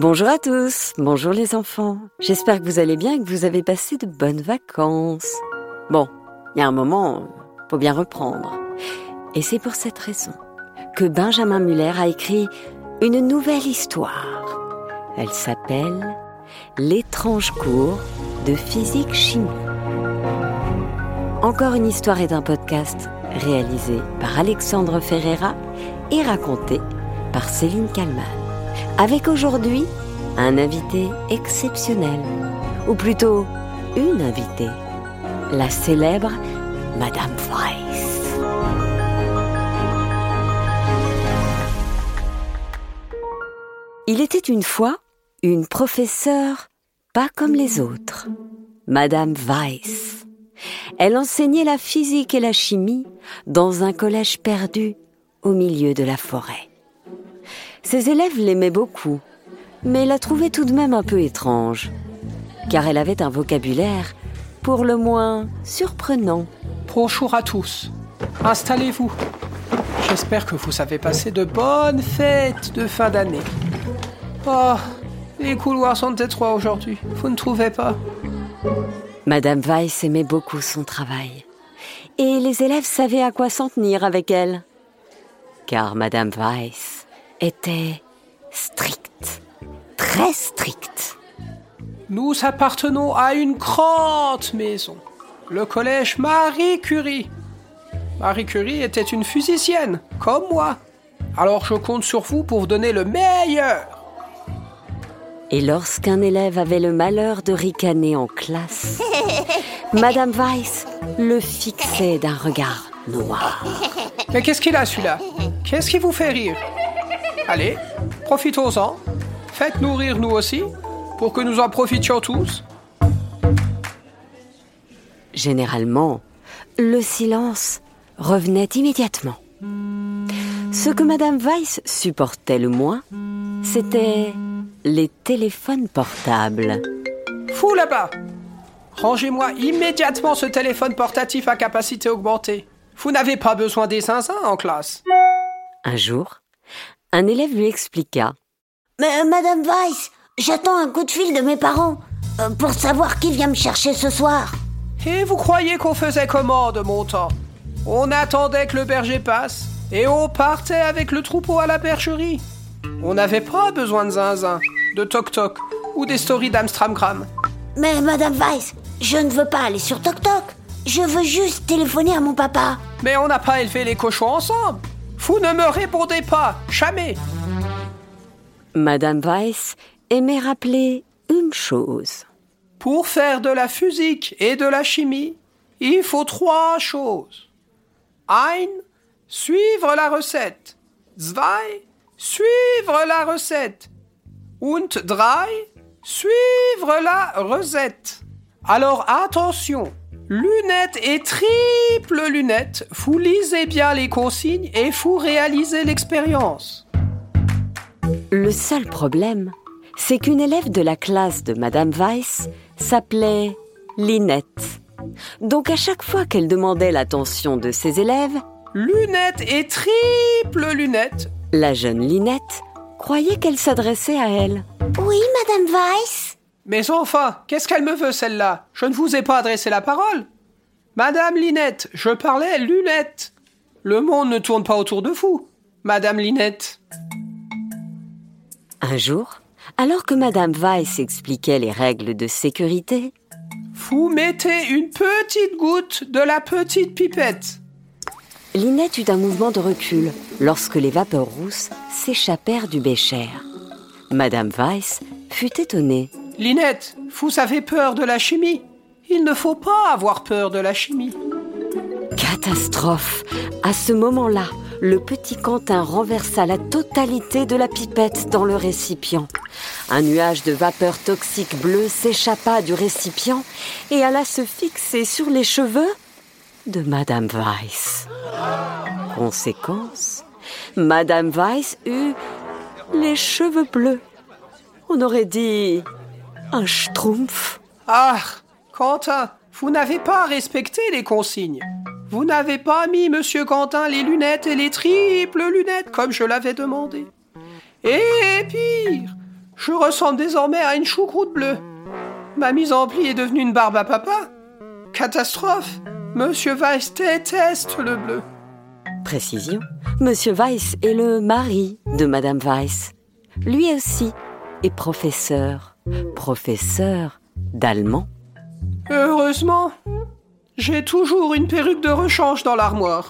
Bonjour à tous, bonjour les enfants. J'espère que vous allez bien et que vous avez passé de bonnes vacances. Bon, il y a un moment, faut bien reprendre. Et c'est pour cette raison que Benjamin Muller a écrit une nouvelle histoire. Elle s'appelle L'étrange cours de physique-chimie. Encore une histoire est un podcast réalisé par Alexandre Ferreira et raconté par Céline Kalman avec aujourd'hui un invité exceptionnel, ou plutôt une invitée, la célèbre Madame Weiss. Il était une fois une professeure pas comme les autres, Madame Weiss. Elle enseignait la physique et la chimie dans un collège perdu au milieu de la forêt. Ses élèves l'aimaient beaucoup, mais la trouvaient tout de même un peu étrange, car elle avait un vocabulaire pour le moins surprenant. Bonjour à tous. Installez-vous. J'espère que vous avez passé de bonnes fêtes de fin d'année. Oh, les couloirs sont étroits aujourd'hui, vous ne trouvez pas? Madame Weiss aimait beaucoup son travail. Et les élèves savaient à quoi s'en tenir avec elle. Car Madame Weiss était stricte, très stricte. Nous appartenons à une grande maison, le collège Marie Curie. Marie Curie était une physicienne, comme moi. Alors je compte sur vous pour donner le meilleur. Et lorsqu'un élève avait le malheur de ricaner en classe, Madame Weiss le fixait d'un regard noir. Mais qu'est-ce qu'il a celui-là? Qu'est-ce qui vous fait rire? Allez, profitons-en. Faites-nous rire nous aussi, pour que nous en profitions tous. Généralement, le silence revenait immédiatement. Ce que Madame Weiss supportait le moins, c'était les téléphones portables. Fou là-bas Rangez-moi immédiatement ce téléphone portatif à capacité augmentée. Vous n'avez pas besoin des zinzins en classe. Un jour, un élève lui expliqua. Mais euh, Madame Weiss, j'attends un coup de fil de mes parents euh, pour savoir qui vient me chercher ce soir. Et vous croyez qu'on faisait comment de mon temps? On attendait que le berger passe et on partait avec le troupeau à la bergerie. On n'avait pas besoin de zinzin, de toc-toc ou des stories d'Amstramgram. Mais Madame Weiss, je ne veux pas aller sur toc-toc. Je veux juste téléphoner à mon papa. Mais on n'a pas élevé les cochons ensemble. Vous ne me répondez pas, jamais. Madame Weiss aimait rappeler une chose. Pour faire de la physique et de la chimie, il faut trois choses. Ein, suivre la recette. Zwei, suivre la recette. Und drei, suivre la recette. Alors attention, Lunettes et triple lunettes, vous lisez bien les consignes et vous réalisez l'expérience. Le seul problème, c'est qu'une élève de la classe de Madame Weiss s'appelait Linette. Donc à chaque fois qu'elle demandait l'attention de ses élèves, Lunettes et triple lunettes, la jeune Linette croyait qu'elle s'adressait à elle. Oui, Madame Weiss mais enfin, qu'est-ce qu'elle me veut celle-là? Je ne vous ai pas adressé la parole. Madame Linette, je parlais lunette. Le monde ne tourne pas autour de vous, Madame Linette. Un jour, alors que Madame Weiss expliquait les règles de sécurité, vous mettez une petite goutte de la petite pipette. Linette eut un mouvement de recul lorsque les vapeurs rousses s'échappèrent du bécher. Madame Weiss fut étonnée. Linette, vous avez peur de la chimie Il ne faut pas avoir peur de la chimie. Catastrophe À ce moment-là, le petit Quentin renversa la totalité de la pipette dans le récipient. Un nuage de vapeur toxique bleue s'échappa du récipient et alla se fixer sur les cheveux de Madame Weiss. Conséquence, Madame Weiss eut les cheveux bleus. On aurait dit un schtroumpf Ah, Quentin, vous n'avez pas respecté les consignes. Vous n'avez pas mis, monsieur Quentin, les lunettes et les triples lunettes comme je l'avais demandé. Et pire, Je ressemble désormais à une choucroute bleue. Ma mise en pli est devenue une barbe à papa. Catastrophe Monsieur Weiss déteste le bleu. Précision, Monsieur Weiss est le mari de Madame Weiss. Lui aussi est professeur, professeur d'allemand. Heureusement, j'ai toujours une perruque de rechange dans l'armoire.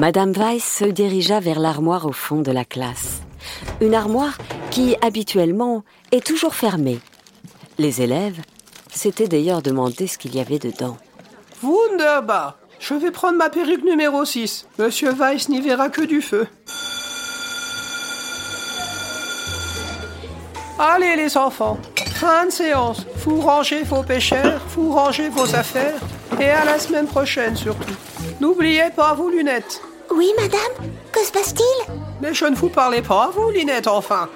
Madame Weiss se dirigea vers l'armoire au fond de la classe. Une armoire qui, habituellement, est toujours fermée. Les élèves s'étaient d'ailleurs demandé ce qu'il y avait dedans. Wunderbar Je vais prendre ma perruque numéro 6. Monsieur Weiss n'y verra que du feu. Allez les enfants, fin de séance. Vous rangez vos pêcheurs, vous rangez vos affaires, et à la semaine prochaine surtout. N'oubliez pas vos lunettes. Oui, madame Que se passe-t-il? Mais je ne vous parlais pas à vous, Linette, enfin.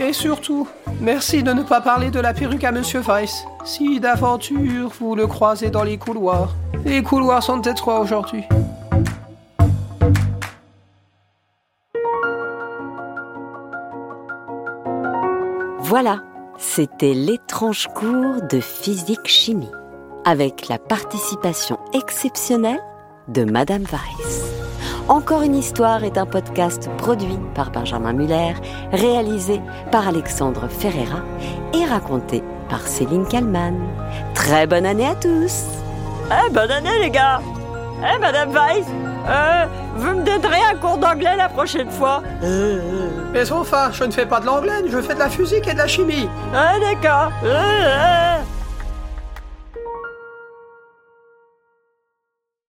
Et surtout, merci de ne pas parler de la perruque à Monsieur Weiss. Si d'aventure vous le croisez dans les couloirs. Les couloirs sont étroits aujourd'hui. Voilà, c'était l'étrange cours de physique-chimie, avec la participation exceptionnelle de Madame Weiss. Encore une histoire est un podcast produit par Benjamin Muller, réalisé par Alexandre Ferreira et raconté par Céline Kallmann. Très bonne année à tous Eh, bonne année les gars Eh, Madame Weiss euh, Vous me donnerez un cours d'anglais la prochaine fois Mais enfin, je ne fais pas de l'anglais, je fais de la physique et de la chimie. Ah, d'accord. Euh, euh.